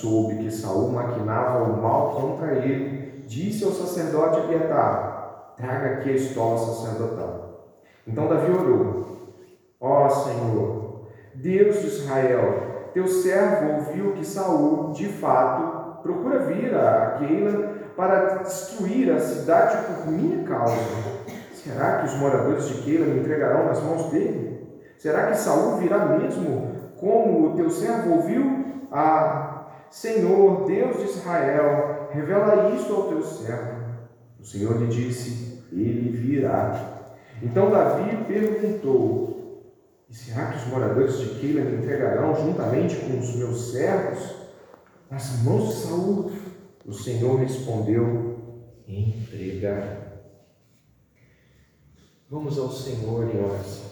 soube que Saul maquinava o mal contra ele, disse ao sacerdote Abiatar: Traga aqui a estola sacerdotal. Então Davi orou: Ó Senhor, Deus de Israel, teu servo ouviu que Saul, de fato, procura vir a Keila para destruir a cidade por minha causa. Será que os moradores de Keila me entregarão nas mãos dele? Será que Saul virá mesmo, como o teu servo ouviu? Ah, Senhor, Deus de Israel, revela isto ao teu servo. O Senhor lhe disse: Ele virá. Então Davi perguntou: E será que os moradores de Keila me entregarão juntamente com os meus servos nas mãos de Saul? O Senhor respondeu: Entregarão. Vamos ao Senhor em oração.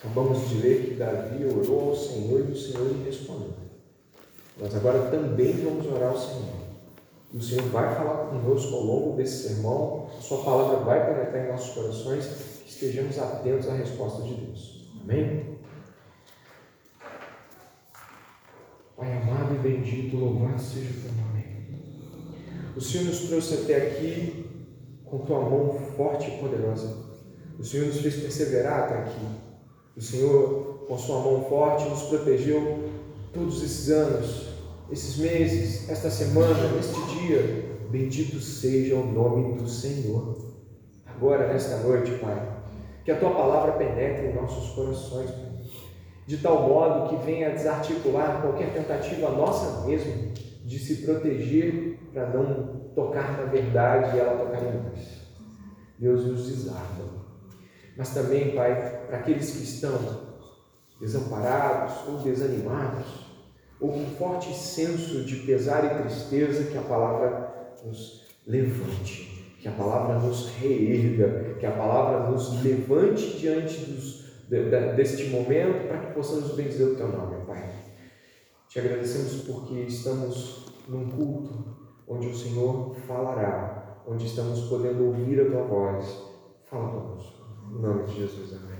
Acabamos de ler que Davi orou ao Senhor e o Senhor lhe respondeu. Nós agora também vamos orar ao Senhor. E o Senhor vai falar conosco ao longo desse sermão, a Sua palavra vai penetrar em nossos corações, que estejamos atentos à resposta de Deus. Amém? Pai amado e bendito, louvado seja o teu nome. O Senhor nos trouxe até aqui com tua mão forte e poderosa. O Senhor nos fez perseverar até aqui. O Senhor, com sua mão forte, nos protegeu todos esses anos, esses meses, esta semana, neste dia. Bendito seja o nome do Senhor. Agora, nesta noite, Pai, que a tua palavra penetre em nossos corações, de tal modo que venha desarticular qualquer tentativa nossa mesmo de se proteger para não tocar na verdade e ela tocar em nós. Deus nos desarma. Mas também, Pai, para aqueles que estão desamparados ou desanimados, ou com forte senso de pesar e tristeza, que a palavra nos levante, que a palavra nos reerga, que a palavra nos levante diante dos, deste momento para que possamos bendizer o Teu nome, Pai. Te agradecemos porque estamos num culto onde o Senhor falará, onde estamos podendo ouvir a Tua voz. Fala conosco. Em nome de Jesus, amém.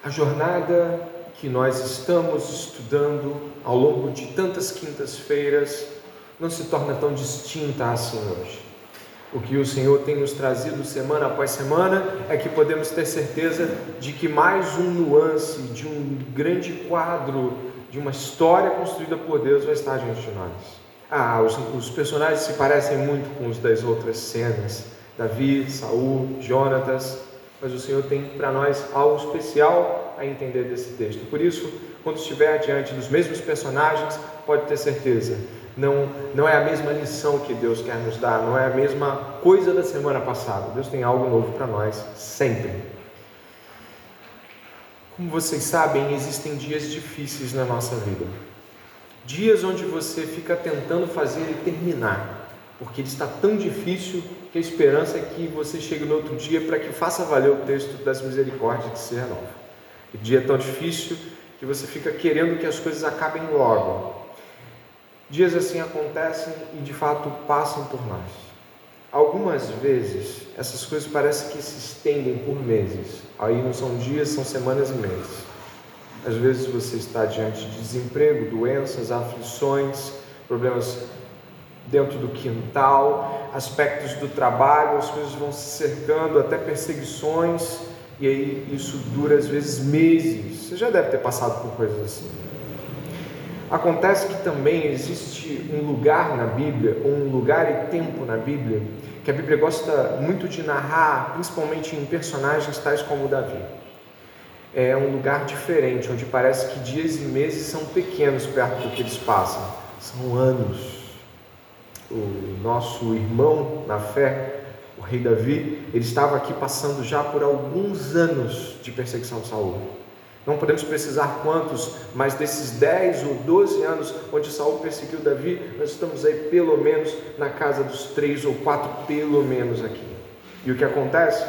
A jornada que nós estamos estudando ao longo de tantas quintas-feiras não se torna tão distinta assim hoje. O que o Senhor tem nos trazido semana após semana é que podemos ter certeza de que mais um nuance de um grande quadro, de uma história construída por Deus vai estar diante de nós. Ah, os, os personagens se parecem muito com os das outras cenas: Davi, Saul, Jonatas, mas o Senhor tem para nós algo especial a entender desse texto. Por isso, quando estiver diante dos mesmos personagens, pode ter certeza, não, não é a mesma lição que Deus quer nos dar, não é a mesma coisa da semana passada. Deus tem algo novo para nós, sempre. Como vocês sabem, existem dias difíceis na nossa vida. Dias onde você fica tentando fazer ele terminar, porque ele está tão difícil que a esperança é que você chegue no outro dia para que faça valer o texto das misericórdias que se renova. O dia é tão difícil que você fica querendo que as coisas acabem logo. Dias assim acontecem e de fato passam por nós. Algumas vezes essas coisas parecem que se estendem por meses. Aí não são dias, são semanas e meses. Às vezes você está diante de desemprego, doenças, aflições, problemas dentro do quintal, aspectos do trabalho, as coisas vão se cercando, até perseguições, e aí isso dura às vezes meses. Você já deve ter passado por coisas assim. Acontece que também existe um lugar na Bíblia, um lugar e tempo na Bíblia, que a Bíblia gosta muito de narrar, principalmente em personagens tais como Davi. É um lugar diferente, onde parece que dias e meses são pequenos perto do que eles passam, são anos o nosso irmão na fé, rei Davi, ele estava aqui passando já por alguns anos de perseguição de Saul. Não podemos precisar quantos, mas desses 10 ou 12 anos onde Saul perseguiu Davi, nós estamos aí pelo menos na casa dos três ou quatro, pelo menos aqui. E o que acontece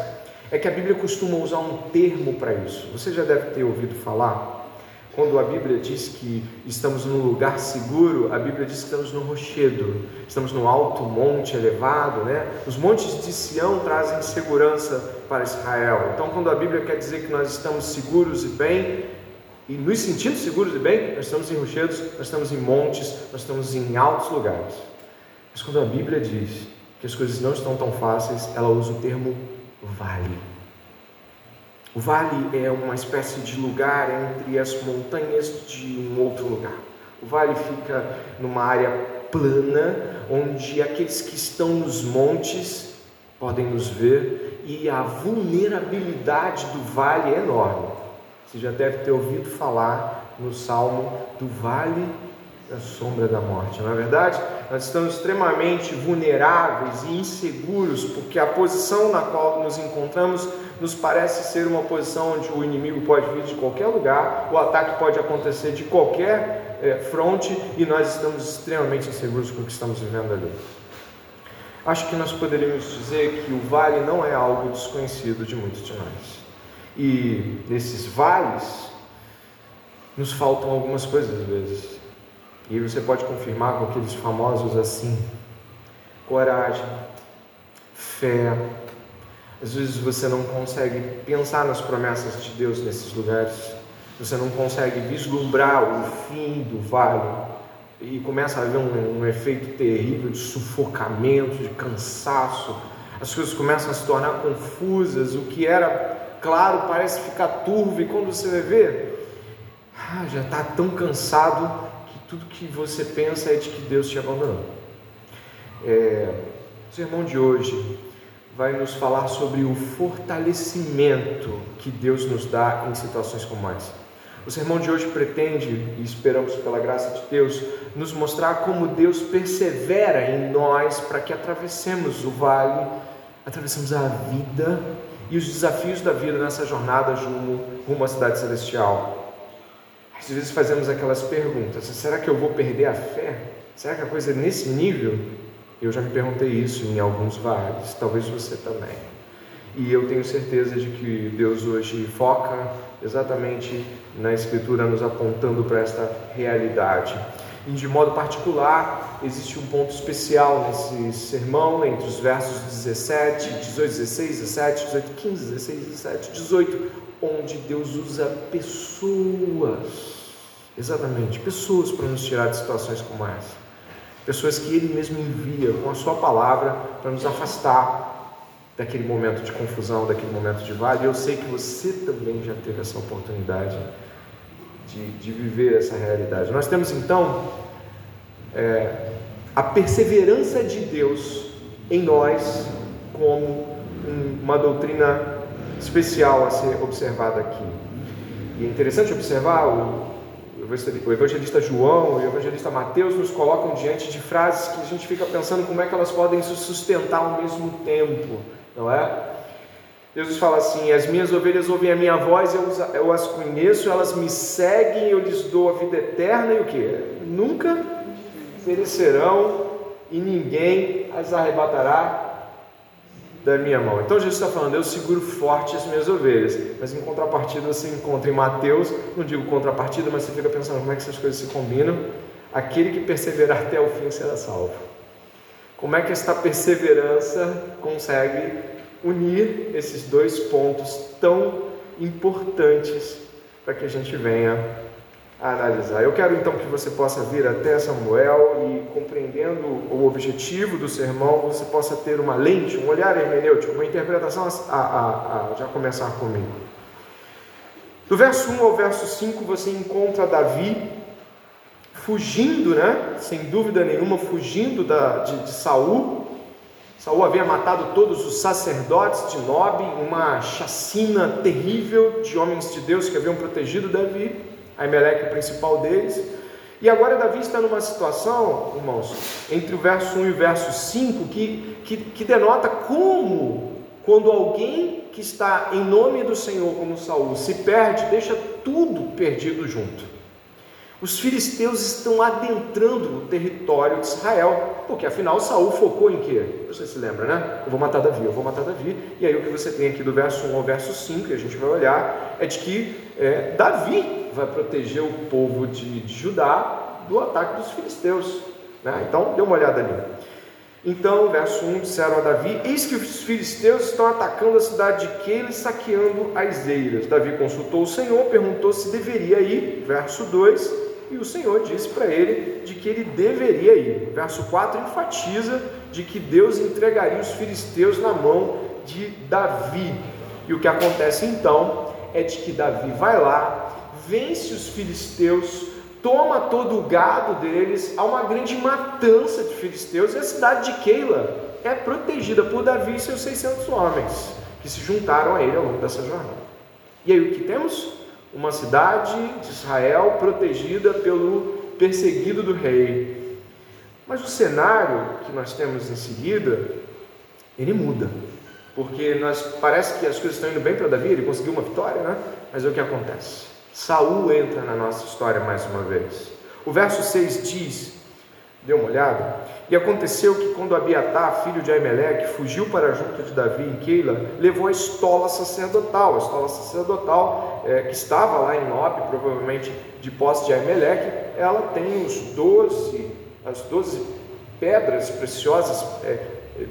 é que a Bíblia costuma usar um termo para isso. Você já deve ter ouvido falar Quando a Bíblia diz que estamos num lugar seguro, a Bíblia diz que estamos no rochedo, estamos no alto monte elevado, né? Os montes de Sião trazem segurança para Israel. Então, quando a Bíblia quer dizer que nós estamos seguros e bem, e nos sentindo seguros e bem, nós estamos em rochedos, nós estamos em montes, nós estamos em altos lugares. Mas quando a Bíblia diz que as coisas não estão tão fáceis, ela usa o termo vale. O vale é uma espécie de lugar entre as montanhas de um outro lugar. O vale fica numa área plana, onde aqueles que estão nos montes podem nos ver e a vulnerabilidade do vale é enorme. Você já deve ter ouvido falar no salmo do vale da sombra da morte, não é verdade? Nós estamos extremamente vulneráveis e inseguros porque a posição na qual nos encontramos nos parece ser uma posição onde o inimigo pode vir de qualquer lugar, o ataque pode acontecer de qualquer é, fronte e nós estamos extremamente inseguros com o que estamos vivendo ali. Acho que nós poderíamos dizer que o vale não é algo desconhecido de muitos de nós. E nesses vales nos faltam algumas coisas às vezes. E você pode confirmar com aqueles famosos assim: coragem, fé. Às vezes você não consegue pensar nas promessas de Deus nesses lugares. Você não consegue vislumbrar o fim do vale e começa a haver um, um efeito terrível de sufocamento, de cansaço. As coisas começam a se tornar confusas. O que era claro parece ficar turvo e quando você vê, ah, já está tão cansado tudo que você pensa é de que Deus te abandonou. É, o sermão de hoje vai nos falar sobre o fortalecimento que Deus nos dá em situações como essa. O sermão de hoje pretende, e esperamos pela graça de Deus, nos mostrar como Deus persevera em nós para que atravessemos o vale, atravessemos a vida e os desafios da vida nessa jornada rumo, rumo à cidade celestial. Às vezes fazemos aquelas perguntas: será que eu vou perder a fé? Será que a coisa é nesse nível? Eu já me perguntei isso em alguns vales, talvez você também. E eu tenho certeza de que Deus hoje foca exatamente na Escritura, nos apontando para esta realidade. E de modo particular, existe um ponto especial nesse sermão, entre os versos 17, 18, 16, 17, 18, 15, 16, 17, 18, onde Deus usa pessoas Exatamente, pessoas para nos tirar de situações como essa. Pessoas que Ele mesmo envia com a Sua palavra para nos afastar daquele momento de confusão, daquele momento de vale. Eu sei que você também já teve essa oportunidade de, de viver essa realidade. Nós temos então é, a perseverança de Deus em nós como uma doutrina especial a ser observada aqui. E é interessante observar o, o evangelista João e o evangelista Mateus nos colocam diante de frases que a gente fica pensando como é que elas podem se sustentar ao mesmo tempo, não é? Jesus fala assim: As minhas ovelhas ouvem a minha voz, eu, as conheço, elas me seguem, eu lhes dou a vida eterna e o que? Nunca perecerão e ninguém as arrebatará da minha mão. Então Jesus está falando, eu seguro forte as minhas ovelhas. Mas em contrapartida você encontra em Mateus, não digo contrapartida, mas você fica pensando como é que essas coisas se combinam. Aquele que perseverar até o fim será salvo. Como é que esta perseverança consegue unir esses dois pontos tão importantes para que a gente venha analisar. Eu quero então que você possa vir até Samuel e, compreendendo o objetivo do sermão, você possa ter uma lente, um olhar hermenêutico, uma interpretação a, a, a já começar comigo. Do verso 1 ao verso 5 você encontra Davi fugindo, né? Sem dúvida nenhuma, fugindo da, de, de Saul. Saul havia matado todos os sacerdotes de Nob, uma chacina terrível de homens de Deus que haviam protegido Davi. Aimeleque, o principal deles. E agora Davi está numa situação, irmãos, entre o verso 1 e o verso 5, que, que, que denota como, quando alguém que está em nome do Senhor, como Saul, se perde, deixa tudo perdido junto. Os filisteus estão adentrando o território de Israel, porque afinal Saul focou em quê? Você se lembra, né? Eu vou matar Davi, eu vou matar Davi. E aí o que você tem aqui do verso 1 ao verso 5, que a gente vai olhar, é de que é, Davi vai proteger o povo de, Judá do ataque dos filisteus. Né? Então, dê uma olhada ali. Então, verso 1, disseram a Davi: Eis que os filisteus estão atacando a cidade de Keila e saqueando as eiras. Davi consultou o Senhor, perguntou se deveria ir. Verso 2, e o Senhor disse para ele de que ele deveria ir. Verso 4 enfatiza de que Deus entregaria os filisteus na mão de Davi. E o que acontece então é de que Davi vai lá, vence os filisteus, toma todo o gado deles, há uma grande matança de filisteus e a cidade de Keila é protegida por Davi e seus 600 homens que se juntaram a ele ao longo dessa jornada. E aí o que temos? uma cidade de Israel protegida pelo perseguido do rei. Mas o cenário que nós temos em seguida, ele muda. Porque nós, parece que as coisas estão indo bem para Davi, ele conseguiu uma vitória, né? Mas é o que acontece. Saul entra na nossa história mais uma vez. O verso 6 diz: Dê uma olhada. E aconteceu que quando Abiatar, filho de Aimeleque, fugiu para junto de Davi em Keila, levou a estola sacerdotal, a estola sacerdotal é, que estava lá em Nob, provavelmente de posse de Aimeleque, ela tem os doze, as doze pedras preciosas é,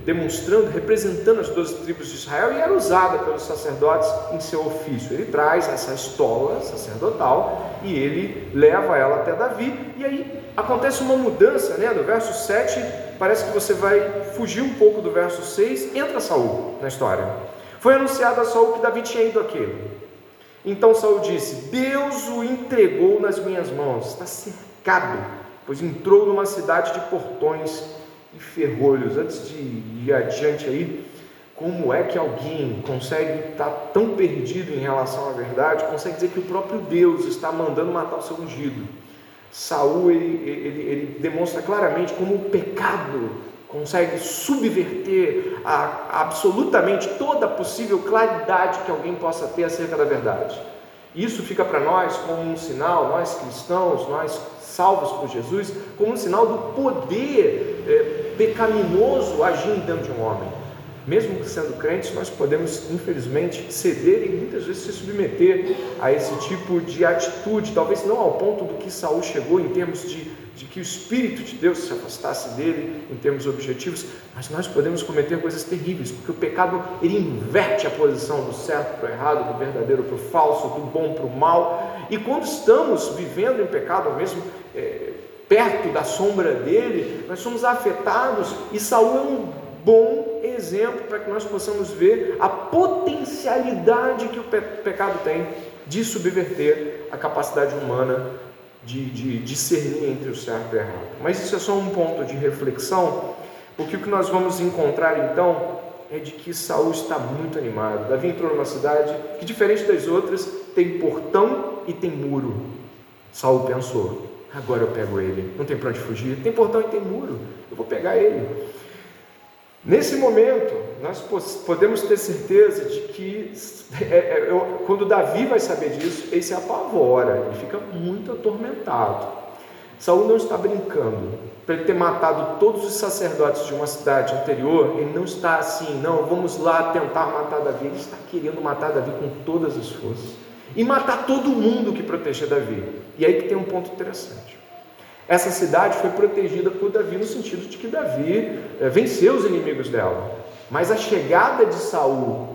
demonstrando, representando as doze tribos de Israel e era usada pelos sacerdotes em seu ofício. Ele traz essa estola sacerdotal e ele leva ela até Davi e aí acontece uma mudança, né? Do verso 7, parece que você vai fugir um pouco do verso 6, entra Saul na história. Foi anunciado a Saul que Davi tinha ido aquele. Então Saul disse: Deus o entregou nas minhas mãos, está cercado, pois entrou numa cidade de portões e ferrolhos. Antes de ir adiante aí, como é que alguém consegue estar tão perdido em relação à verdade, consegue dizer que o próprio Deus está mandando matar o seu ungido? Saul ele, ele, ele demonstra claramente como o pecado consegue subverter a, absolutamente toda possível claridade que alguém possa ter acerca da verdade. Isso fica para nós como um sinal, nós cristãos, nós salvos por Jesus, como um sinal do poder é, pecaminoso agindo dentro de um homem. Mesmo sendo crentes, nós podemos, infelizmente, ceder e muitas vezes se submeter a esse tipo de atitude, talvez não ao ponto do que Saul chegou em termos de, de que o Espírito de Deus se afastasse dele em termos objetivos, mas nós podemos cometer coisas terríveis, porque o pecado ele inverte a posição do certo para o errado, do verdadeiro para o falso, do bom para o mal, e quando estamos vivendo em pecado, mesmo é, perto da sombra dele, nós somos afetados, e Saul é um bom exemplo para que nós possamos ver a potencialidade que o pecado tem de subverter a capacidade humana de, de discernir entre o certo e o errado. Mas isso é só um ponto de reflexão, porque o que nós vamos encontrar então é de que Saul está muito animado. Davi entrou numa cidade que, diferente das outras, tem portão e tem muro. Saul pensou: agora eu pego ele. Não tem para onde fugir. Tem portão e tem muro. Eu vou pegar ele. Nesse momento, nós podemos ter certeza de que, é, é, eu, quando Davi vai saber disso, ele se apavora, ele fica muito atormentado. Saul não está brincando. Para ele ter matado todos os sacerdotes de uma cidade anterior, ele não está assim, não, vamos lá tentar matar Davi. Ele está querendo matar Davi com todas as forças. E matar todo mundo que proteger Davi. E aí que tem um ponto interessante. Essa cidade foi protegida por Davi no sentido de que Davi é, venceu os inimigos dela. Mas a chegada de Saul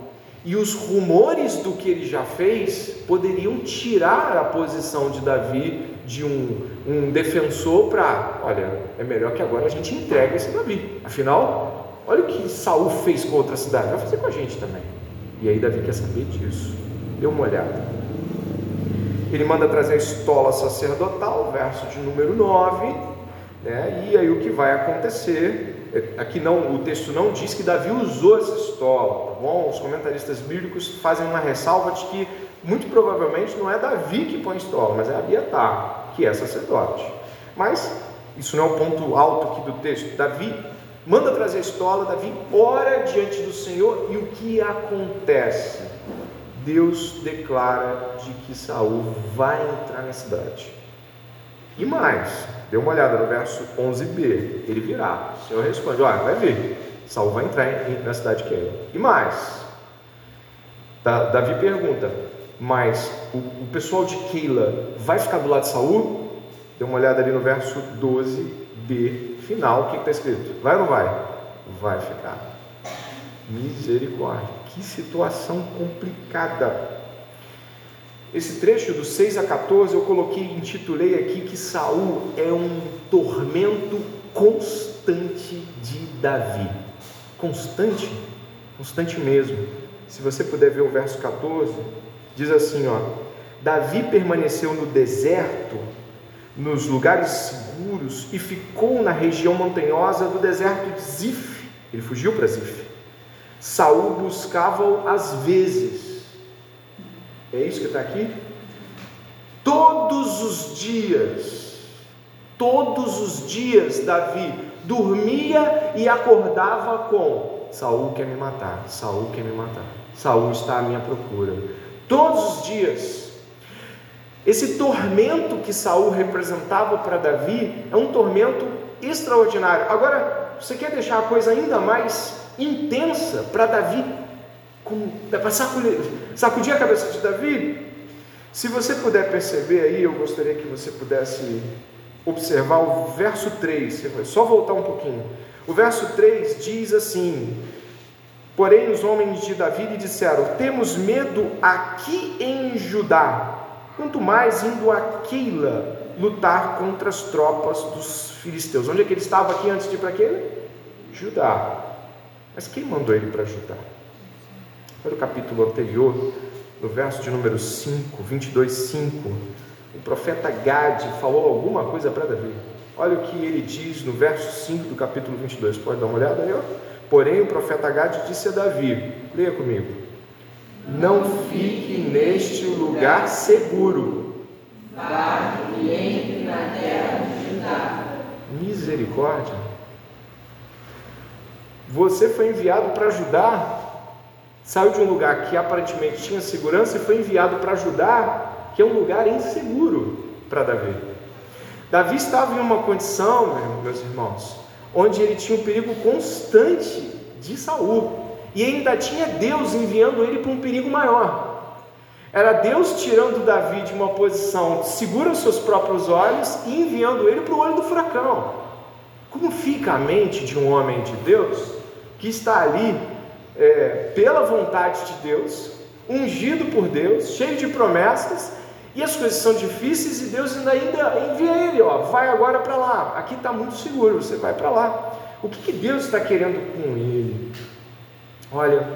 e os rumores do que ele já fez poderiam tirar a posição de Davi de um, um defensor para, olha, é melhor que agora a gente entregue esse Davi. Afinal, olha o que Saul fez com outra cidade, vai fazer com a gente também. E aí Davi quer saber disso. Dê uma olhada. Ele manda trazer a estola sacerdotal, verso de número 9, né? e aí o que vai acontecer, é, aqui não, o texto não diz que Davi usou essa estola, tá bom? Os comentaristas bíblicos fazem uma ressalva de que muito provavelmente não é Davi que põe a estola, mas é Abiatar, que é sacerdote. Mas isso não é o ponto alto aqui do texto. Davi manda trazer a estola, Davi ora diante do Senhor e o que acontece? Deus declara de que Saul vai entrar na cidade. E mais, dê uma olhada no verso 11b, ele virá. O Senhor responde: Olha, vai vir, Saul vai entrar na cidade de Keila. E mais, Davi pergunta: Mas o, o pessoal de Keila vai ficar do lado de Saul? Dê uma olhada ali no verso 12b, final, o que está escrito? Vai ou não vai? Vai ficar. Misericórdia, que situação complicada. Esse trecho do 6 a 14 eu coloquei, intitulei aqui que Saul é um tormento constante de Davi. Constante, constante mesmo. Se você puder ver o verso 14, diz assim, ó: Davi permaneceu no deserto, nos lugares seguros e ficou na região montanhosa do deserto de Zif. Ele fugiu para Zif. Saul buscava-o às vezes. É isso que está aqui? Todos os dias, todos os dias, Davi dormia e acordava com Saul quer me matar, Saul quer me matar, Saul está à minha procura. Todos os dias. Esse tormento que Saul representava para Davi é um tormento extraordinário. Agora, você quer deixar a coisa ainda mais intensa para Davi, para sacudir, sacudir a cabeça de Davi? Se você puder perceber aí, eu gostaria que você pudesse observar o verso 3, só voltar um pouquinho. O verso 3 diz assim: Porém, os homens de Davi lhe disseram: Temos medo aqui em Judá, quanto mais indo a Keila lutar contra as tropas dos filisteus. Onde é que ele estava aqui antes de ir para Keila? Judá. Mas quem mandou ele para Judá? Olha o capítulo anterior, no verso de número 5, 22, 5 o profeta Gade falou alguma coisa para Davi. Olha o que ele diz no verso 5 do capítulo 22. Pode dar uma olhada aí? Ó. Porém, o profeta Gade disse a Davi: Leia comigo. Não fique neste lugar seguro. Vá e entre na terra de Judá. Misericórdia. Você foi enviado para ajudar. Saiu de um lugar que aparentemente tinha segurança e foi enviado para ajudar que é um lugar inseguro para Davi. Davi estava em uma condição, meus irmãos, onde ele tinha um perigo constante de Saul e ainda tinha Deus enviando ele para um perigo maior. Era Deus tirando Davi de uma posição segura aos seus próprios olhos e enviando ele para o olho do furacão. Como fica a mente de um homem de Deus que está ali é, pela vontade de Deus, ungido por Deus, cheio de promessas, e as coisas são difíceis e Deus ainda, ainda envia ele, ó, vai agora para lá. Aqui está muito seguro, você vai para lá. O que, que Deus está querendo com ele? Olha,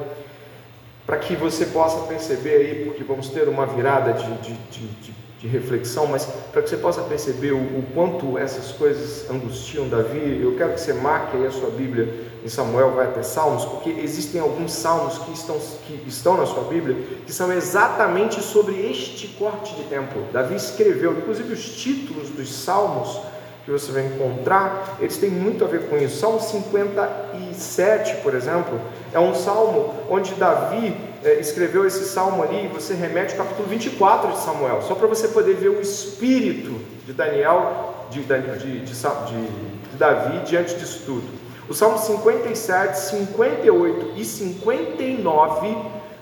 para que você possa perceber aí, porque vamos ter uma virada de, de, de, de de reflexão, mas para que você possa perceber o, o, quanto essas coisas angustiam Davi, eu quero que você marque aí a sua Bíblia em Samuel, vai até Salmos, porque existem alguns salmos que estão, que estão na sua Bíblia que são exatamente sobre este corte de tempo. Davi escreveu, inclusive os títulos dos salmos que você vai encontrar, eles têm muito a ver com isso. Salmo 57, por exemplo, é um salmo onde Davi é, escreveu esse salmo ali, você remete ao capítulo 24 de Samuel, só para você poder ver o espírito de Daniel, de, de, de, de Davi diante disso tudo. O salmo 57, 58 e 59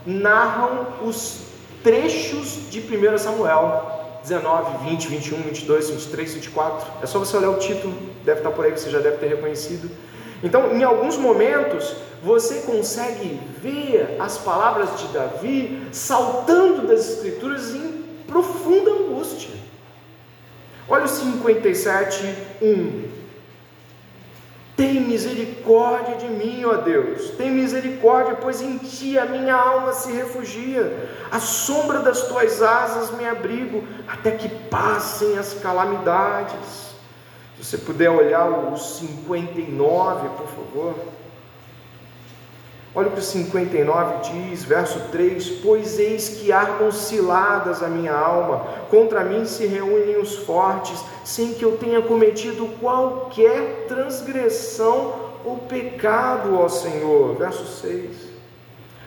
narram os trechos de 1 Samuel 19, 20, 21, 22, 23, 24. É só você olhar o título, deve estar por aí, você já deve ter reconhecido. Então, em alguns momentos, você consegue ver as palavras de Davi saltando das Escrituras em profunda angústia. Olha o 57, 1. Tem misericórdia de mim, ó Deus, tem misericórdia, pois em ti a minha alma se refugia. A sombra das tuas asas me abrigo, até que passem as calamidades. Se você puder olhar o 59, por favor. Olha o que o 59 diz, verso 3: Pois eis que armam ciladas a minha alma, contra mim se reúnem os fortes, sem que eu tenha cometido qualquer transgressão ou pecado ao Senhor. Verso 6.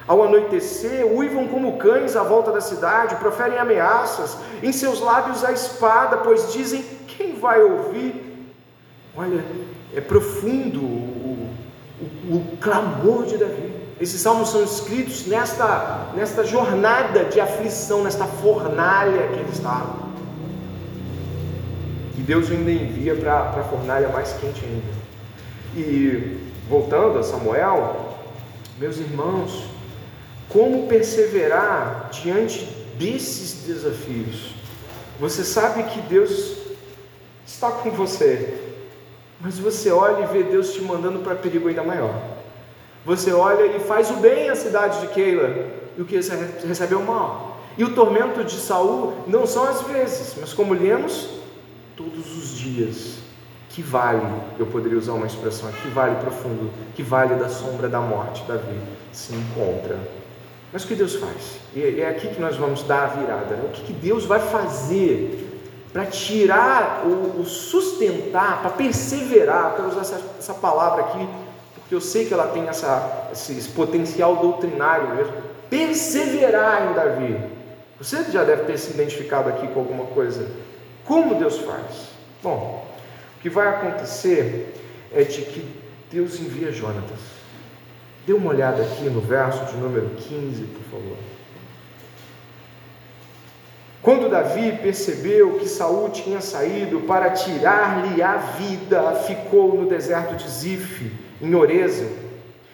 Ao anoitecer, uivam como cães à volta da cidade, proferem ameaças, em seus lábios a espada, pois dizem: quem vai ouvir? Olha, é profundo o, o, o clamor de Davi. Esses salmos são escritos nesta, nesta jornada de aflição, nesta fornalha que ele estava. E Deus ainda envia para a fornalha mais quente ainda. E voltando a Samuel, meus irmãos, como perseverar diante desses desafios? Você sabe que Deus está com você, mas você olha e vê Deus te mandando para perigo ainda maior. Você olha e faz o bem à cidade de Keila, e o que você recebe é o mal. E o tormento de Saul não são as vezes, mas como lemos, todos os dias. Que vale, eu poderia usar uma expressão aqui, vale profundo, que vale da sombra da morte, Davi se encontra. Mas o que Deus faz? E é aqui que nós vamos dar a virada. Né? O que Deus vai fazer para tirar ou sustentar, para perseverar? Eu quero usar essa, essa palavra aqui que eu sei que ela tem essa, esse potencial doutrinário mesmo, perseverar em Davi. Você já deve ter se identificado aqui com alguma coisa. Como Deus faz? Bom, o que vai acontecer é de que Deus envia Jonatas. Dê uma olhada aqui no verso de número 15, por favor. Quando Davi percebeu que Saul tinha saído para tirar-lhe a vida, ficou no deserto de Zif em Oreza.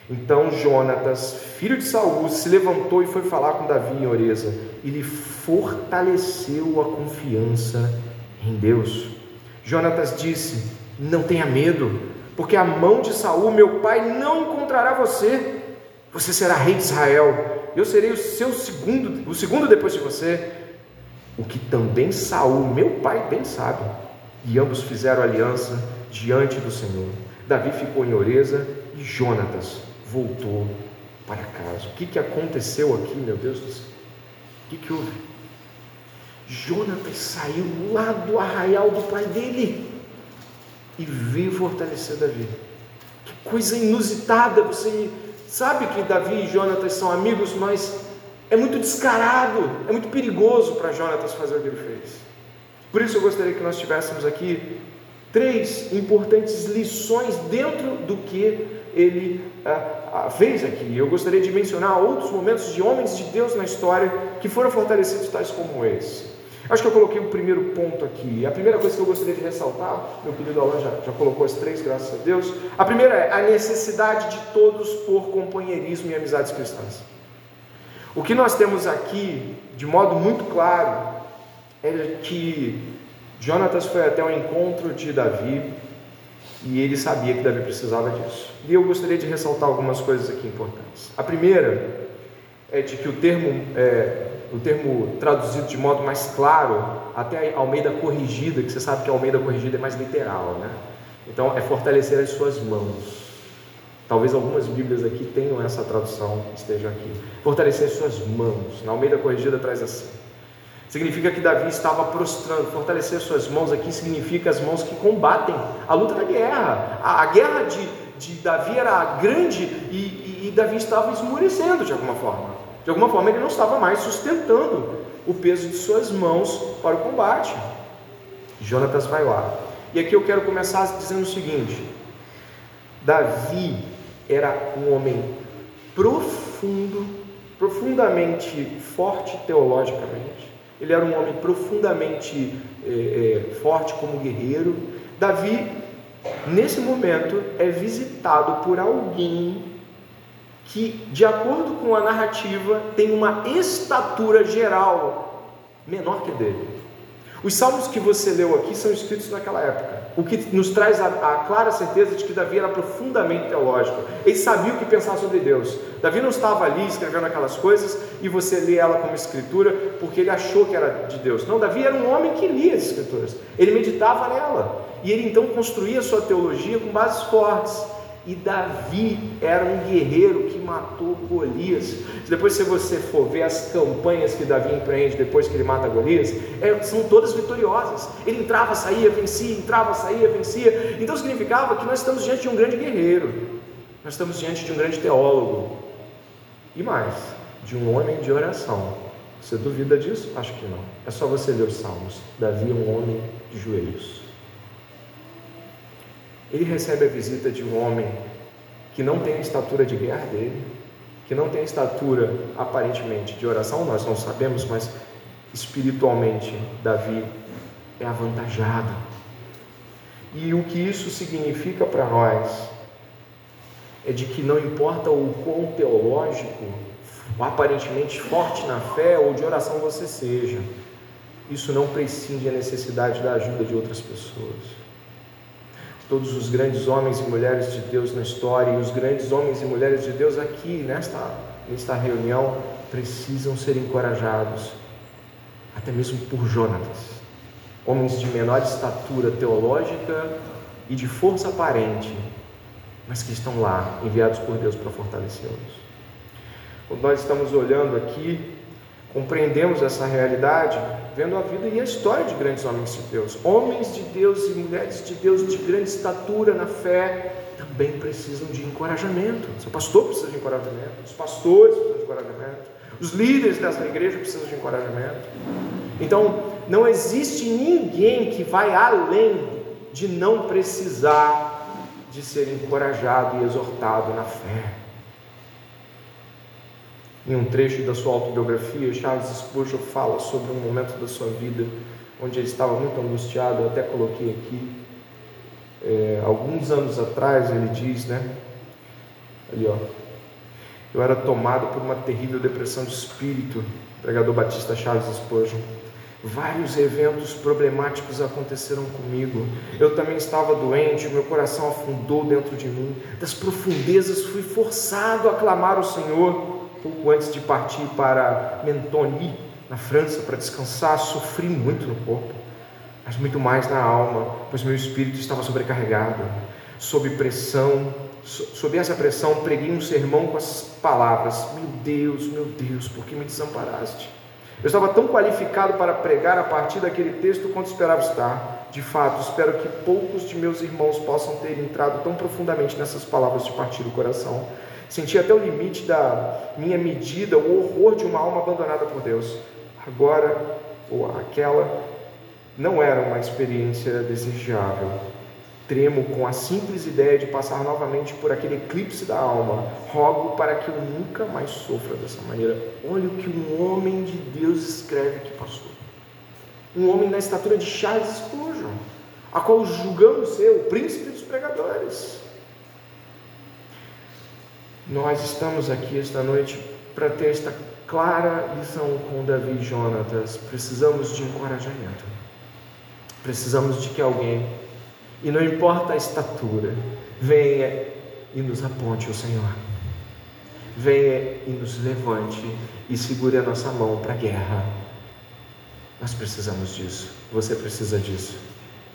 Então Jonatas, filho de Saul, se levantou e foi falar com Davi em Oreza e lhe fortaleceu a confiança em Deus. Jonatas disse: Não tenha medo, porque a mão de Saul, meu pai, não encontrará você. Você será rei de Israel. Eu serei o seu segundo, o segundo depois de você. O que também Saul, meu pai, bem sabe. E ambos fizeram aliança diante do Senhor. Davi ficou em Oreza e Jonatas voltou para casa. O que, que aconteceu aqui, meu Deus do céu? O que, que houve? Jonatas saiu lá do arraial do pai dele e veio fortalecer Davi. Que coisa inusitada! Você sabe que Davi e Jonatas são amigos, mas é muito descarado, é muito perigoso para Jonatas fazer o que ele fez. Por isso eu gostaria que nós tivéssemos aqui três importantes lições dentro do que ele ah, ah, fez aqui. Eu gostaria de mencionar outros momentos de homens de Deus na história que foram fortalecidos, tais como esse. Acho que eu coloquei o primeiro ponto aqui. A primeira coisa que eu gostaria de ressaltar, meu querido Alain já, já colocou as três, graças a Deus. A primeira é a necessidade de todos por companheirismo e amizades cristãs. O que nós temos aqui, de modo muito claro, é que Jonatas foi até o encontro de Davi e ele sabia que Davi precisava disso. E eu gostaria de ressaltar algumas coisas aqui importantes. A primeira é de que o termo, é, o termo traduzido de modo mais claro, até a Almeida corrigida, que você sabe que a Almeida corrigida é mais literal, né? Então é fortalecer as suas mãos. Talvez algumas Bíblias aqui tenham essa tradução, estejam aqui. Fortalecer as suas mãos. Na Almeida corrigida traz assim: Significa que Davi estava prostrando, fortalecer suas mãos aqui significa as mãos que combatem a luta da guerra. A, a guerra de, de Davi era grande e, e, e Davi estava esmorecendo de alguma forma. De alguma forma ele não estava mais sustentando o peso de suas mãos para o combate. Jonatas vai lá. E aqui eu quero começar dizendo o seguinte: Davi era um homem profundo, profundamente forte teologicamente ele era um homem profundamente é, é, forte como guerreiro. Davi, nesse momento, é visitado por alguém que, de acordo com a narrativa, tem uma estatura geral menor que dele. Os salmos que você leu aqui são escritos naquela época, o que nos traz a, a, clara certeza de que Davi era profundamente teológico. Ele sabia o que pensar sobre Deus. Davi não estava ali escrevendo aquelas coisas e você lê ela como escritura porque ele achou que era de Deus. Não, Davi era um homem que lia as escrituras. Ele meditava nela e ele então construía sua teologia com bases fortes. E Davi era um guerreiro que matou Golias. Depois, se você for ver as campanhas que Davi empreende depois que ele mata Golias, é, são todas vitoriosas. Ele entrava, saía, vencia, entrava, saía, vencia. Então significava que nós estamos diante de um grande guerreiro, nós estamos diante de um grande teólogo. E mais, de um homem de oração. Você duvida disso? Acho que não. É só você ler os Salmos. Davi é um homem de joelhos. Ele recebe a visita de um homem que não tem a estatura de guerra dele, que não tem a estatura aparentemente de oração, nós não sabemos, mas espiritualmente Davi é avantajado. E o que isso significa para nós é de que não importa o quão teológico, aparentemente forte na fé ou de oração você seja, isso não prescinde a necessidade da ajuda de outras pessoas. Todos os grandes homens e mulheres de Deus na história e os grandes homens e mulheres de Deus aqui nesta, nesta reunião precisam ser encorajados, até mesmo por Jonatas, homens de menor estatura teológica e de força aparente, mas que estão lá, enviados por Deus para fortalecê-los. Quando nós estamos olhando aqui compreendemos essa realidade vendo a vida e a história de grandes homens de Deus. Homens de Deus e mulheres de Deus de grande estatura na fé também precisam de encorajamento. O pastor precisa de encorajamento, os pastores precisam de encorajamento, os líderes dessa igreja precisam de encorajamento. Então, não existe ninguém que vai além de não precisar de ser encorajado e exortado na fé. Em um trecho da sua autobiografia, Charles Spurgeon fala sobre um momento da sua vida onde ele estava muito angustiado. Eu até coloquei aqui. É, alguns anos atrás, ele diz, né? Ali, ó. Eu era tomado por uma terrível depressão de espírito. pregador batista Charles Spurgeon. Vários eventos problemáticos aconteceram comigo. Eu também estava doente, meu coração afundou dentro de mim. Das profundezas fui forçado a clamar ao Senhor pouco antes de partir para Mentoni, na França, para descansar, sofri muito no corpo, mas muito mais na alma, pois meu espírito estava sobrecarregado, sob pressão, sob essa pressão, preguei um sermão com as palavras: Meu Deus, meu Deus, por que me desamparaste? Eu estava tão qualificado para pregar a partir daquele texto quanto esperava estar. De fato, espero que poucos de meus irmãos possam ter entrado tão profundamente nessas palavras de partir o coração Senti até o limite da minha medida, o horror de uma alma abandonada por Deus. Agora, ou aquela, não era uma experiência desejável. Tremo com a simples ideia de passar novamente por aquele eclipse da alma. Rogo para que eu nunca mais sofra dessa maneira. Olha o que um homem de Deus escreve que passou. Um homem na estatura de Charles Spurgeon, a qual julgamos ser o príncipe dos pregadores. Nós estamos aqui esta noite para ter esta clara lição com Davi e Jonatas. Precisamos de encorajamento. Precisamos de que alguém, e não importa a estatura, venha e nos aponte o Senhor. Venha e nos levante e segure a nossa mão para a guerra. Nós precisamos disso. Você precisa disso.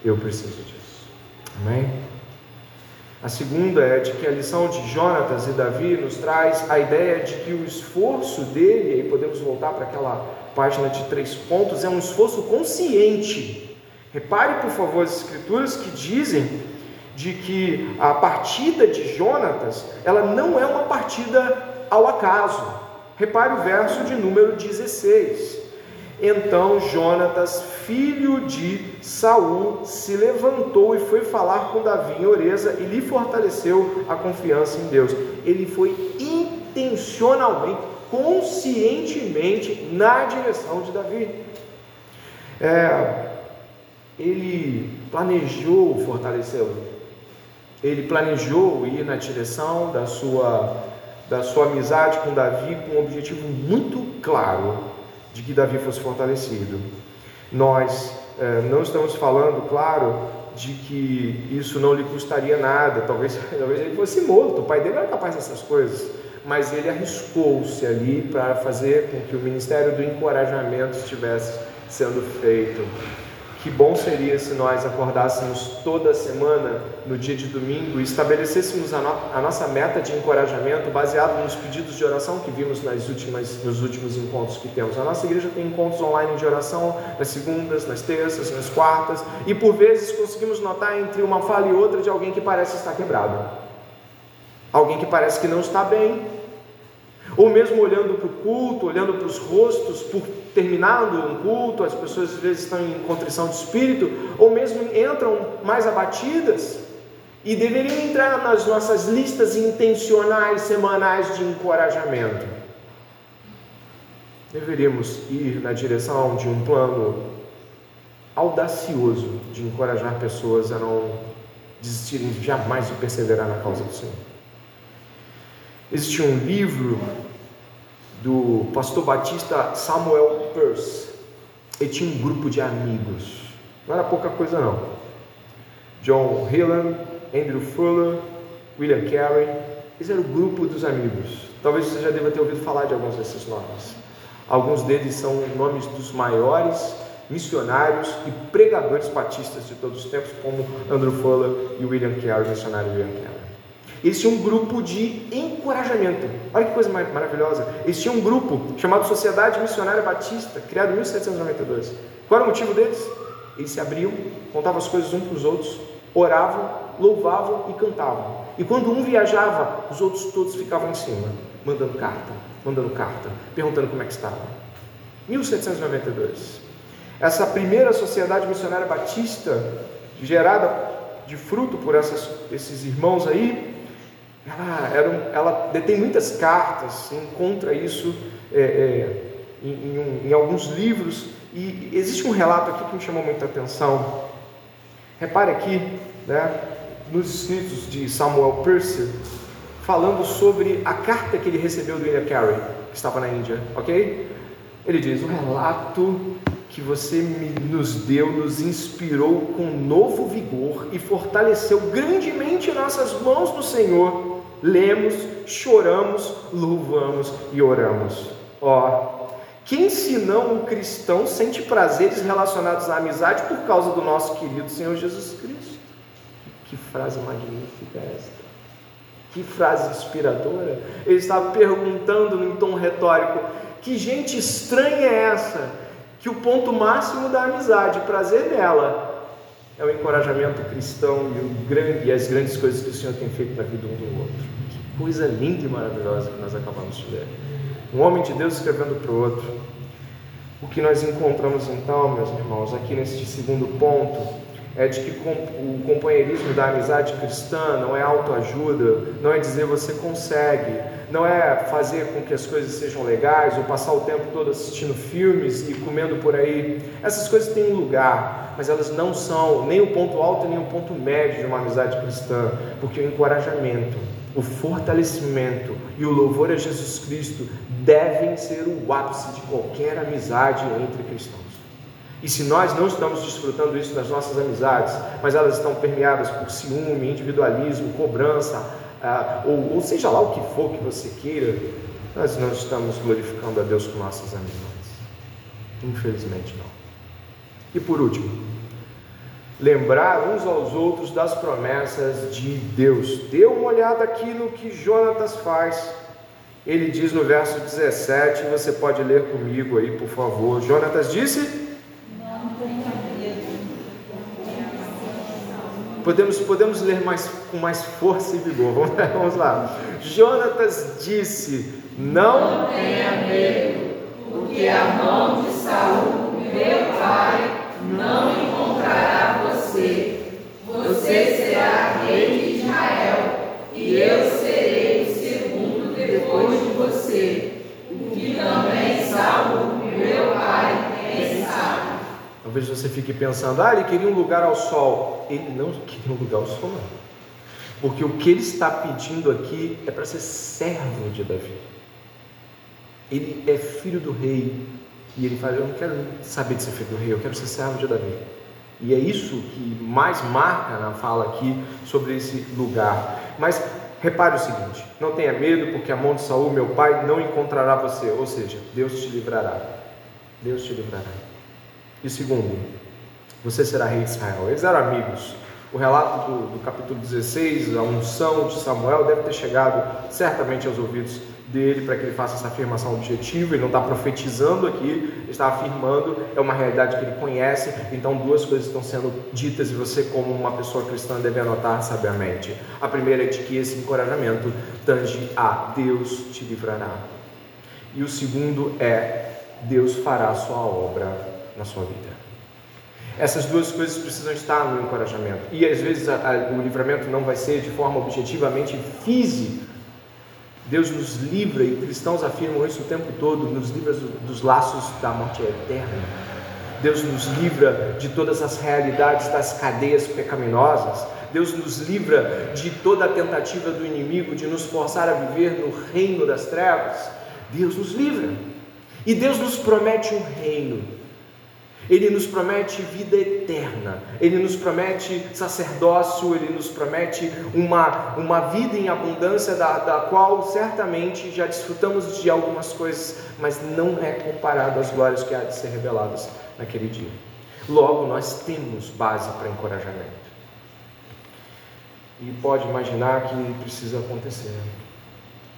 Eu preciso disso. Amém? A segunda é de que a lição de Jonatas e Davi nos traz a ideia de que o esforço dele, e podemos voltar para aquela página de três pontos, é um esforço consciente. Repare, por favor, as escrituras que dizem de que a partida de Jonatas, ela não é uma partida ao acaso. Repare o verso de número 16. Então Jonatas, filho de Saul, se levantou e foi falar com Davi em Oreza e lhe fortaleceu a confiança em Deus. Ele foi intencionalmente, conscientemente na direção de Davi. É, ele planejou fortalecê-lo. Ele planejou ir na direção da sua da sua amizade com Davi com um objetivo muito claro de que Davi fosse fortalecido. Nós é, não estamos falando, claro, de que isso não lhe custaria nada, talvez, talvez ele fosse morto, o pai dele era capaz dessas coisas, mas ele arriscou-se ali para fazer com que o ministério do encorajamento estivesse sendo feito. Que bom seria se nós acordássemos toda semana, no dia de domingo, e estabelecêssemos a, no, a, nossa meta de encorajamento baseado nos pedidos de oração que vimos nas últimas, nos últimos encontros que temos. A nossa igreja tem encontros online de oração nas segundas, nas terças, nas quartas, e por vezes conseguimos notar entre uma fala e outra de alguém que parece estar quebrado, alguém que parece que não está bem, ou mesmo olhando para o culto, olhando para os rostos, por terminado um culto, as pessoas às vezes estão em contrição de espírito, ou mesmo entram mais abatidas, e deveriam entrar nas nossas listas intencionais semanais de encorajamento. Deveríamos ir na direção de um plano audacioso de encorajar pessoas a não desistirem jamais de perseverar na causa do Senhor. Existe um livro do pastor batista Samuel Peirce. Ele tinha um grupo de amigos. Não era pouca coisa não. John Hillan, Andrew Fuller, William Carey. Esse era o grupo dos amigos. Talvez você já deva ter ouvido falar de alguns desses nomes. Alguns deles são nomes dos maiores missionários e pregadores batistas de todos os tempos, como Andrew Fuller e William Carey, missionário William Carey. Eles tinham um grupo de encorajamento. Olha que coisa maravilhosa. Eles tinham um grupo chamado Sociedade Missionária Batista, criado em 1792. Qual era o motivo deles? Eles se abriam, contavam as coisas uns para os outros, oravam, louvavam e cantavam. E quando um viajava, os outros todos ficavam em cima, mandando carta, mandando carta, perguntando como é que estava. 1792. Essa primeira sociedade missionária batista, gerada de fruto por essas, esses irmãos aí, ela, era, ela detém muitas cartas, encontra isso é, é, em, em, em, alguns livros, e existe um relato aqui que me chamou muita atenção. Repare aqui, né, nos escritos de Samuel Peirce, falando sobre a carta que ele recebeu do William Carey, que estava na Índia, ok? Ele diz: o relato que você nos deu nos inspirou com novo vigor e fortaleceu grandemente nossas mãos no Senhor lemos, choramos, louvamos e oramos. Ó, quem senão um cristão sente prazeres relacionados à amizade por causa do nosso querido Senhor Jesus Cristo? Que frase magnífica é esta! Que frase inspiradora! Ele estava perguntando num tom retórico: que gente estranha é essa? Que o ponto máximo da amizade, prazer nela, é o encorajamento cristão e, o grande, e as grandes coisas que o Senhor tem feito na vida um do outro. Que coisa linda e maravilhosa que nós acabamos de ler. Um homem de Deus escrevendo para o outro. O que nós encontramos então, meus irmãos, aqui neste segundo ponto, é de que o companheirismo da amizade cristã não é autoajuda, não é dizer você consegue, não é fazer com que as coisas sejam legais ou passar o tempo todo assistindo filmes e comendo por aí. Essas coisas têm um lugar, mas elas não são nem o ponto alto nem o ponto médio de uma amizade cristã, porque o encorajamento, o fortalecimento e o louvor a Jesus Cristo devem ser o ápice de qualquer amizade entre cristãos. E se nós não estamos desfrutando isso nas nossas amizades, mas elas estão permeadas por ciúme, individualismo, cobrança, ah, ou, ou seja lá o que for que você queira, nós não estamos glorificando a Deus com nossas amizades. Infelizmente não. E por último, lembrar uns aos outros das promessas de Deus. Dê uma olhada aqui no que Jonatas faz. Ele diz no verso 17, você pode ler comigo aí, por favor. Jonatas disse: Podemos, podemos ler mais, com mais força e vigor. Vamos, lá. Jonatas disse: Não, não tenha medo, porque a mão de Saul, meu pai, não encontrará você. Você será rei de Israel, e eu serei o segundo depois de você. O que também Saul, Talvez você fique pensando, ah, ele queria um lugar ao sol. Ele não queria um lugar ao sol, não. Porque o que ele está pedindo aqui é para ser servo de Davi. Ele é filho do rei. E ele fala: Eu não quero saber de ser filho do rei, eu quero ser servo de Davi. E é isso que mais marca na fala aqui sobre esse lugar. Mas repare o seguinte: não tenha medo, porque a mão de Saul, meu pai, não encontrará você. Ou seja, Deus te livrará. Deus te livrará. E segundo, você será rei de Israel. Eles eram amigos. O relato do, do, capítulo 16, a unção de Samuel, deve ter chegado certamente aos ouvidos dele para que ele faça essa afirmação objetiva. Ele não está profetizando aqui, ele está afirmando, é uma realidade que ele conhece. Então, duas coisas estão sendo ditas e você, como uma pessoa cristã, deve anotar sabiamente. A primeira é de que esse encorajamento tange a Deus te livrará. E o segundo é Deus fará a sua obra na sua vida. Essas duas coisas precisam estar no encorajamento. E às vezes a, a, o livramento não vai ser de forma objetivamente física. Deus nos livra, e cristãos afirmam isso o tempo todo, nos livra dos laços da morte eterna. Deus nos livra de todas as realidades das cadeias pecaminosas. Deus nos livra de toda a tentativa do inimigo de nos forçar a viver no reino das trevas. Deus nos livra. E Deus nos promete um reino ele nos promete vida eterna, Ele nos promete sacerdócio, Ele nos promete uma, uma vida em abundância, da, da qual certamente já desfrutamos de algumas coisas, mas não é comparado às glórias que há de ser reveladas naquele dia. Logo, nós temos base para encorajamento. E pode imaginar que precisa acontecer.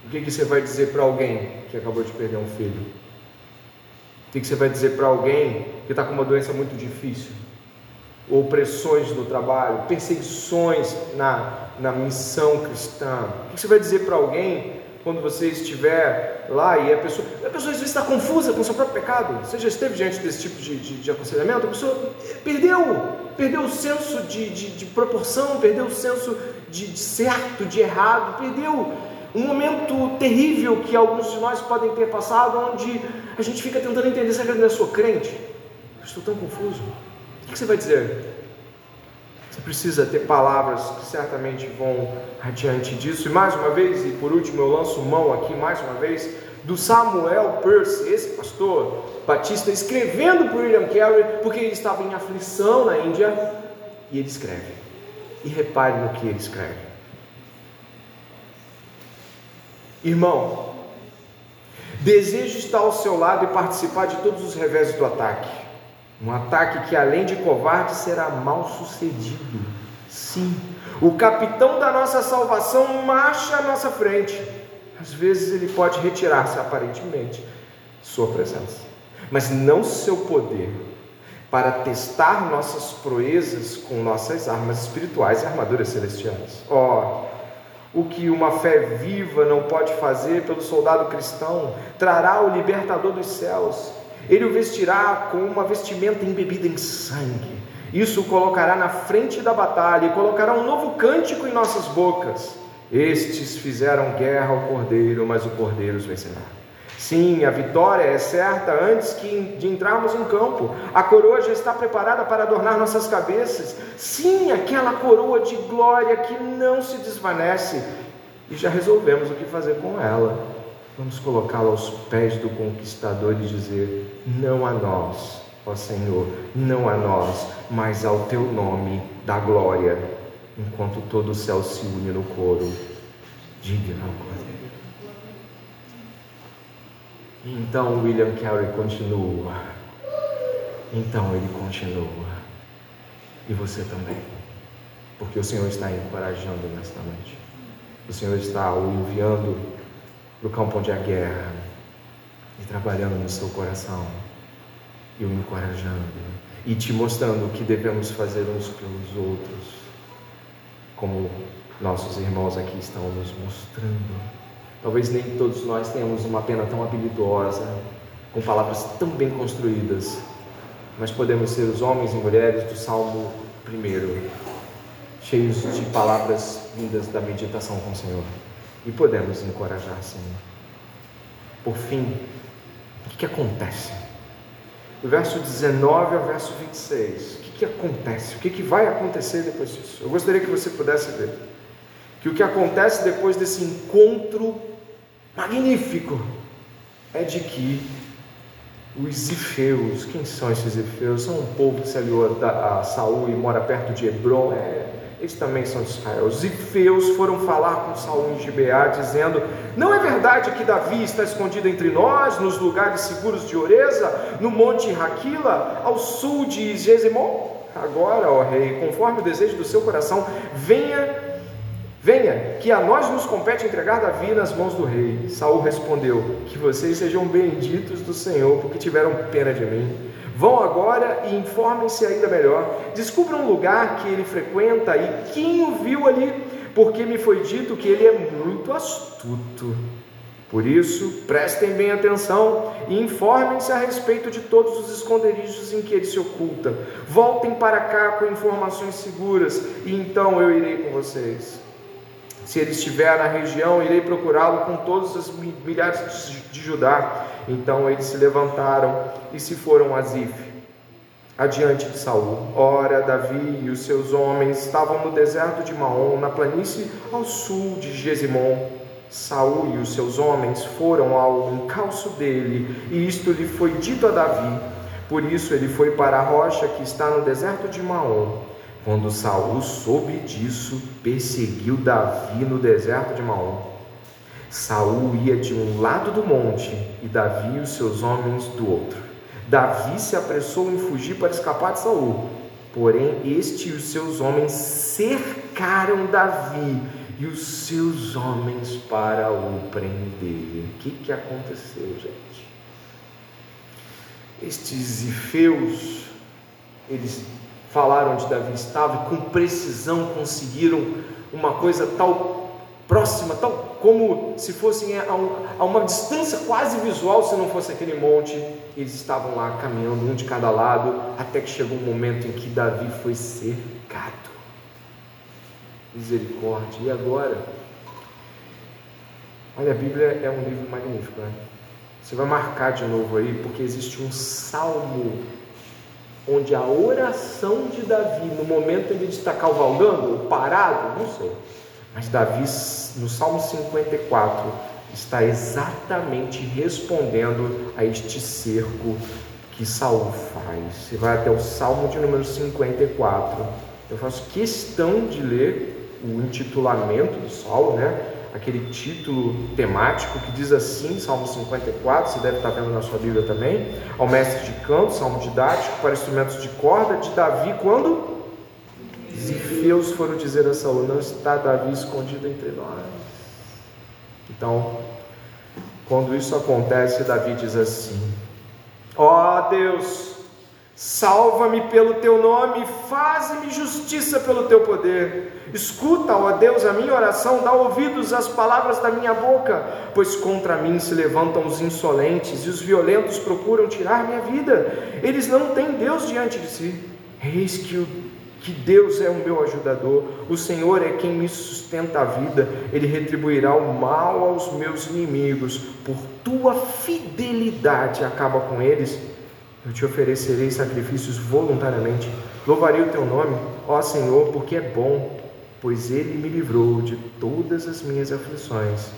O que, que você vai dizer para alguém que acabou de perder um filho? O que você vai dizer para alguém que está com uma doença muito difícil? Ou pressões no trabalho, perseguições na, na missão cristã? O que você vai dizer para alguém quando você estiver lá e a pessoa, a pessoa às vezes está confusa com o seu próprio pecado? Você já esteve diante desse tipo de, de, de aconselhamento? A pessoa perdeu, perdeu o senso de, de, proporção, perdeu o senso de certo, de errado, perdeu um momento terrível que alguns de nós podem ter passado, onde a gente fica tentando entender se eu sou crente. Eu estou tão confuso. O que você vai dizer? Você precisa ter palavras que certamente vão adiante disso. E mais uma vez, e por último, eu lanço mão aqui mais uma vez do Samuel Percy, esse pastor batista, escrevendo para William Carey, porque ele estava em aflição na Índia, e ele escreve. E repare no que ele escreve. Irmão, desejo estar ao seu lado e participar de todos os revés do ataque. Um ataque que, além de covarde, será mal sucedido. Sim, o capitão da nossa salvação marcha à nossa frente. Às vezes ele pode retirar-se aparentemente sua presença, mas não seu poder para testar nossas proezas com nossas armas espirituais e armaduras celestiais. Oh, o que uma fé viva não pode fazer pelo soldado cristão, trará o libertador dos céus. Ele o vestirá com uma vestimenta embebida em sangue. Isso o colocará na frente da batalha e colocará um novo cântico em nossas bocas. Estes fizeram guerra ao cordeiro, mas o cordeiro os vencerá. Sim, a vitória é certa antes que de entrarmos em campo. A coroa já está preparada para adornar nossas cabeças. Sim, aquela coroa de glória que não se desvanece. E já resolvemos o que fazer com ela. Vamos colocá-la aos pés do conquistador e dizer: Não a nós, ó Senhor, não a nós, mas ao teu nome da glória, enquanto todo o céu se une no coro. Digno Cordeiro. Então William Carey continua. Então ele continua. E você também. Porque o Senhor está encorajando nesta noite. O Senhor está o enviando para o campo há guerra e trabalhando no seu coração e o encorajando e te mostrando o que devemos fazer uns pelos outros, como nossos irmãos aqui estão nos mostrando. Talvez nem todos nós tenhamos uma pena tão habilidosa, com palavras tão bem construídas, mas podemos ser os homens e mulheres do Salmo 1, cheios de palavras vindas da meditação com o Senhor. E podemos encorajar, Senhor. Por fim, o que, que acontece? Do verso 19 ao verso 26, o que, que acontece? O que, que vai acontecer depois disso? Eu gostaria que você pudesse ver que o que acontece depois desse encontro magnífico é de que os Ifeus, quem são esses Ifeus? São um povo que se aliou a Saul e mora perto de Hebron, é, eles também são de Israel. Os Ifeus foram falar com Saul em Gibeá, dizendo: Não é verdade que Davi está escondido entre nós, nos lugares seguros de Oreza, no monte Raquila, ao sul de Jezimon? Agora, ó rei, conforme o desejo do seu coração, venha Venha, que a nós nos compete entregar Davi nas mãos do rei. Saul respondeu: Que vocês sejam benditos do Senhor, porque tiveram pena de mim. Vão agora e informem-se ainda melhor. Descubram um lugar que ele frequenta e quem o viu ali, porque me foi dito que ele é muito astuto. Por isso, prestem bem atenção e informem-se a respeito de todos os esconderijos em que ele se oculta. Voltem para cá com informações seguras e então eu irei com vocês. Se ele estiver na região, irei procurá-lo com todos os milhares de Judá. Então eles se levantaram e se foram a Zif, adiante de Saul. Ora, Davi e os seus homens estavam no deserto de Maom, na planície ao sul de Gesimon. Saul e os seus homens foram ao encalço dele, e isto lhe foi dito a Davi. Por isso ele foi para a rocha que está no deserto de Maom. Quando Saul soube disso, perseguiu Davi no deserto de Maom. Saul ia de um lado do monte e Davi e os seus homens do outro. Davi se apressou em fugir para escapar de Saul. Porém, este e os seus homens cercaram Davi e os seus homens para o prender. O que, que aconteceu, gente? Estes ifeus, eles falaram onde Davi estava e com precisão conseguiram uma coisa tal próxima, tal como se fossem a, um, a uma distância quase visual, se não fosse aquele monte. Eles estavam lá caminhando, um de cada lado, até que chegou um momento em que Davi foi cercado misericórdia. E agora? Olha, a Bíblia é um livro magnífico, né? Você vai marcar de novo aí, porque existe um salmo onde a oração de Davi, no momento ele está cavalgando, ou parado, não sei, mas Davi, no Salmo 54, está exatamente respondendo a este cerco que Saul faz. Você vai até o Salmo de número 54. Eu faço questão de ler o intitulamento do Salmo, né? Aquele título temático que diz assim, Salmo 54, você deve estar vendo na sua Bíblia também, ao mestre de canto, salmo didático para instrumentos de corda de Davi, quando Zifeus foram dizer a Saul, não está Davi escondido entre nós. Então, quando isso acontece, Davi diz assim: Ó oh, Deus, Salva-me pelo teu nome, faz-me justiça pelo teu poder. Escuta, ó Deus, a minha oração, dá ouvidos às palavras da minha boca, pois contra mim se levantam os insolentes e os violentos procuram tirar minha vida. Eles não têm Deus diante de si. Eis que, o, que Deus é o meu ajudador, o Senhor é quem me sustenta a vida, Ele retribuirá o mal aos meus inimigos, por tua fidelidade acaba com eles eu te oferecerei sacrifícios voluntariamente. Louvarei o teu nome, ó Senhor, porque é bom, pois ele me livrou de todas as minhas aflições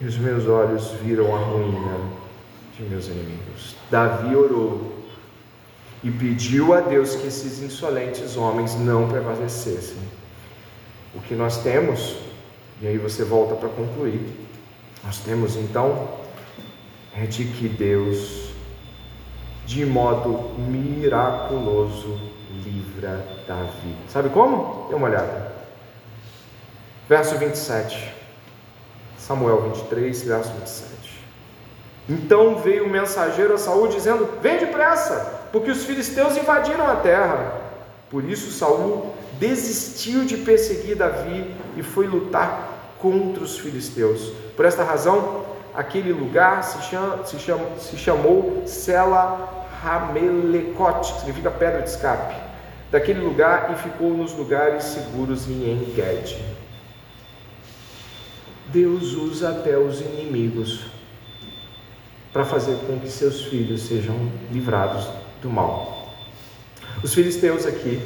e os meus olhos viram a ruína de meus inimigos. Davi orou e pediu a Deus que esses insolentes homens não prevalecessem. O que nós temos, e aí você volta para concluir, nós temos então é de que Deus de modo miraculoso livra Davi. Sabe como? Dê uma olhada. Verso 27. Samuel 23, verso 27. Então veio o mensageiro a Saul dizendo: Vem depressa, porque os filisteus invadiram a terra. Por isso Saul desistiu de perseguir Davi e foi lutar contra os filisteus. Por esta razão, aquele lugar se, se, se chamou Sela Hamelecote, que significa pedra de escape, daquele lugar e ficou nos lugares seguros em Enged. Deus usa até os inimigos para fazer com que seus filhos sejam livrados do mal. Os filisteus aqui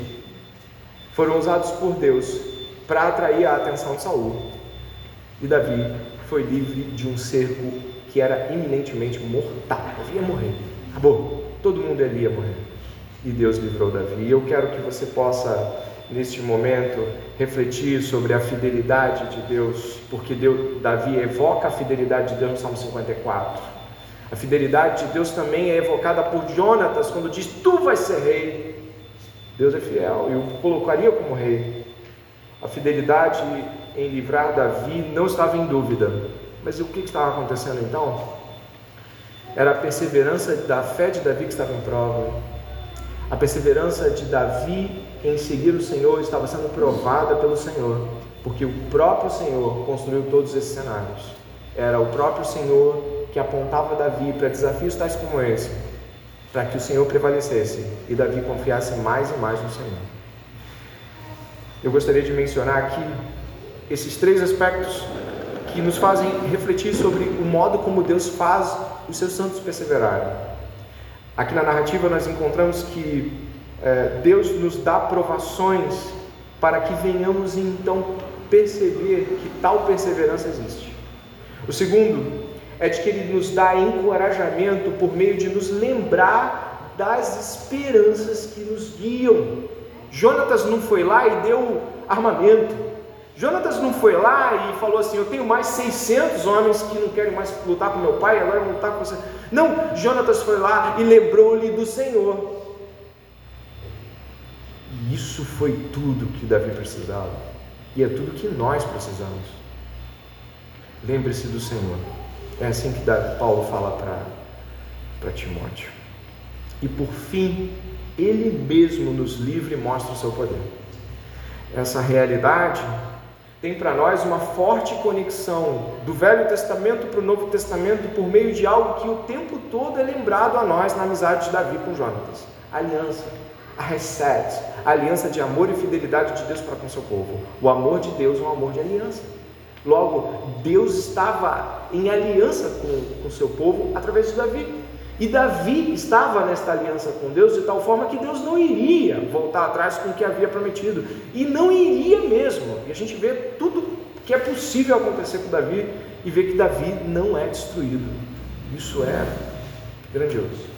foram usados por Deus para atrair a atenção de Saul. E Davi foi livre de um cerco que era iminentemente mortal. Davi ia morrer. Acabou. Todo mundo ali ia morrer. E Deus livrou Davi. E eu quero que você possa, neste momento, refletir sobre a fidelidade de Deus, porque Deus, Davi evoca a fidelidade de Deus no Salmo 54. A fidelidade de Deus também é evocada por Jonatas quando diz: Tu vais ser rei. Deus é fiel e o colocaria como rei. A fidelidade em livrar Davi não estava em dúvida. Mas o que estava acontecendo então? Era a perseverança da fé de Davi que estava em prova. A perseverança de Davi em seguir o Senhor estava sendo provada pelo Senhor, porque o próprio Senhor construiu todos esses cenários. era o próprio Senhor que apontava Davi para desafios tais como esse, para que o Senhor prevalecesse e Davi confiasse mais e mais no Senhor. Eu gostaria de mencionar aqui esses três aspectos que nos fazem refletir sobre o modo como Deus faz os seus santos perseverarem. Aqui na narrativa nós encontramos que é, Deus nos dá provações para que venhamos então perceber que tal perseverança existe. O segundo é de que Ele nos dá encorajamento por meio de nos lembrar das esperanças que nos guiam. Jonatas não foi lá e deu armamento. Jonatas não foi lá e falou assim: Eu tenho mais 600 homens que não querem mais lutar com meu pai, agora vão lutar com você. Não, Jonatas foi lá e lembrou-lhe do Senhor. E isso foi tudo que Davi precisava, e é tudo que nós precisamos. Lembre-se do Senhor. É assim que Paulo fala para Timóteo. E por fim, ele mesmo nos livra e mostra o seu poder. Essa realidade tem para nós uma forte conexão do Velho Testamento para o Novo Testamento por meio de algo que o tempo todo é lembrado a nós na amizade de Davi com Jonatas: a aliança, a reset, a aliança de amor e fidelidade de Deus para com seu povo. O amor de Deus é um amor de aliança. Logo, Deus estava em aliança com o seu povo através de Davi. E Davi estava nesta aliança com Deus de tal forma que Deus não iria voltar atrás com o que havia prometido. E não iria mesmo. E a gente vê tudo que é possível acontecer com Davi e vê que Davi não é destruído. Isso é grandioso.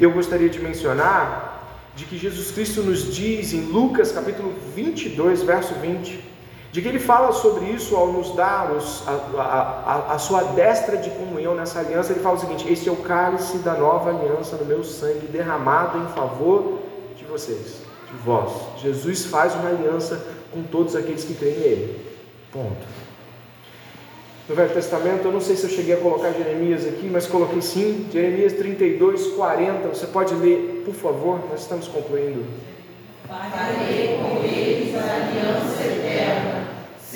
Eu gostaria de mencionar de que Jesus Cristo nos diz em Lucas capítulo 22, verso 20, de que ele fala sobre isso ao nos dar os, a, a, a, sua destra de comunhão nessa aliança. Ele fala o seguinte: Este é o cálice da nova aliança no meu sangue, derramado em favor de vocês, de vós. Jesus faz uma aliança com todos aqueles que creem nele. Ponto. No Velho Testamento, eu não sei se eu cheguei a colocar Jeremias aqui, mas coloquei sim, Jeremias 32, 40. Você pode ler, por favor? Nós estamos concluindo. Farei com eles a aliança eterna,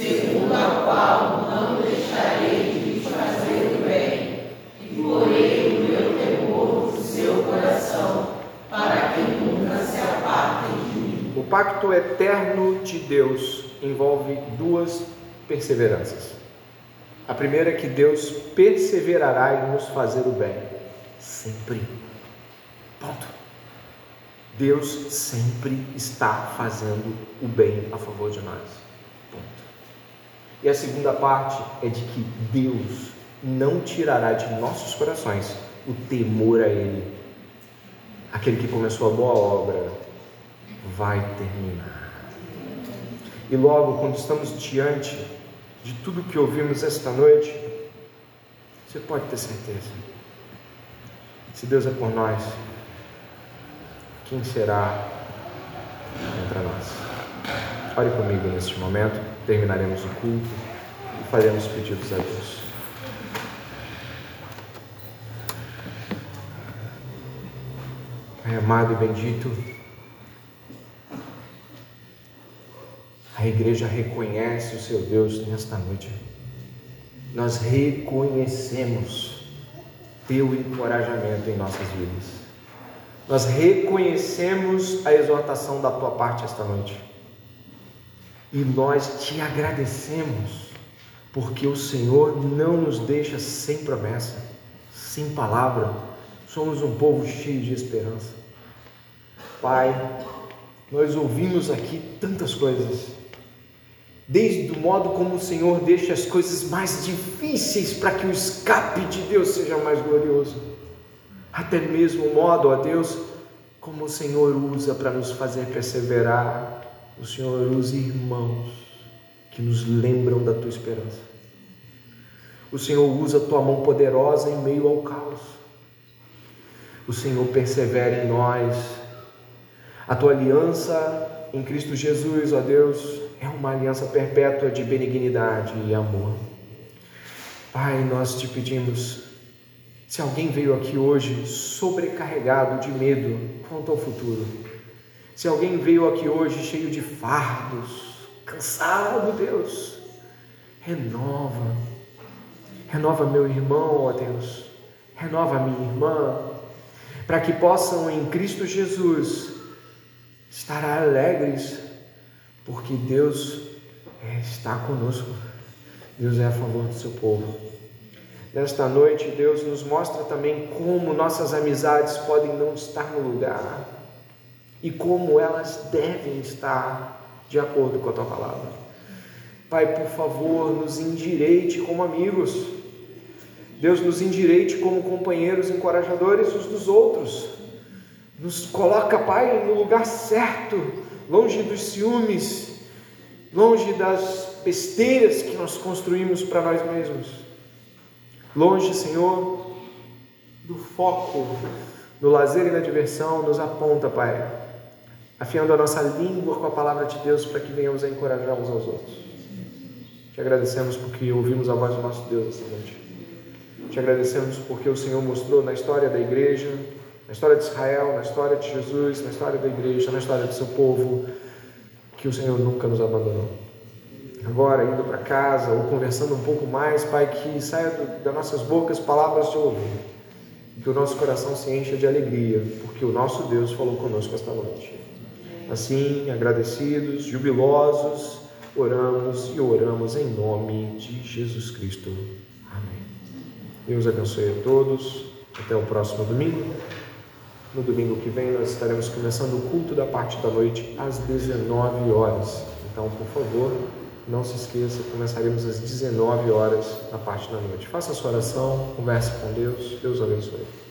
segundo a qual não deixarei de fazer o bem, e porei o meu temor no seu coração, para que nunca se apartem de mim. O pacto eterno de Deus envolve duas perseveranças. A primeira é que Deus perseverará em nos fazer o bem, sempre. Ponto. Deus sempre está fazendo o bem a favor de nós. E a segunda parte é de que Deus não tirará de nossos corações o temor a Ele. Aquele que começou a boa obra vai terminar. E logo, quando estamos diante de tudo que ouvimos esta noite, você pode ter certeza. Se Deus é por nós, quem será contra nós? Ore comigo neste momento, terminaremos o culto e faremos pedidos a Deus. Pai amado e bendito, a igreja reconhece o seu Deus nesta noite. Nós reconhecemos teu encorajamento em nossas vidas. Nós reconhecemos a exortação da tua parte esta noite. E nós te agradecemos, porque o Senhor não nos deixa sem promessa, sem palavra. Somos um povo cheio de esperança. Pai, nós ouvimos aqui tantas coisas, desde o modo como o Senhor deixa as coisas mais difíceis para que o escape de Deus seja mais glorioso até mesmo o modo, ó Deus, como o Senhor usa para nos fazer perseverar. O Senhor usa irmãos que nos lembram da tua esperança. O Senhor usa a tua mão poderosa em meio ao caos. O Senhor persevera em nós. A tua aliança em Cristo Jesus, ó Deus, é uma aliança perpétua de benignidade e amor. Pai, nós te pedimos se alguém veio aqui hoje sobrecarregado de medo quanto ao futuro, se alguém veio aqui hoje cheio de fardos, cansado, Deus, renova, Renova meu irmão, ó Deus. Renova minha irmã, para que possam em Cristo Jesus estar alegres, porque Deus é, está conosco. Deus é a favor do seu povo. Nesta noite, Deus nos mostra também como nossas amizades podem não estar no lugar e como elas devem estar de acordo com a tua palavra. Pai, por favor, nos endireite como amigos. Deus nos endireite como companheiros encorajadores uns dos outros. Nos coloca, Pai, no lugar certo, longe dos ciúmes, longe das besteiras que nós construímos para nós mesmos. Longe, Senhor, do foco no lazer e na diversão, nos aponta, Pai, afiando a nossa língua com a palavra de Deus para que venhamos a encorajar uns aos outros. Te agradecemos porque ouvimos a voz do nosso Deus essa noite. Te agradecemos porque o Senhor mostrou na história da igreja, na história de Israel, na história de Jesus, na história da igreja, na história do seu povo, que o Senhor nunca nos abandonou agora indo para casa ou conversando um pouco mais, Pai, que saia do, das nossas bocas palavras de ouvir, que o nosso coração se encha de alegria, porque o nosso Deus falou conosco esta noite. Assim, agradecidos, jubilosos, oramos e oramos em nome de Jesus Cristo. Amém. Deus abençoe a todos. Até o próximo domingo. No domingo que vem nós estaremos começando o culto da parte da noite às 19 horas. Então, por favor, não se esqueça, começaremos às 19 horas na parte da noite. Faça a sua oração, converse com Deus. Deus abençoe.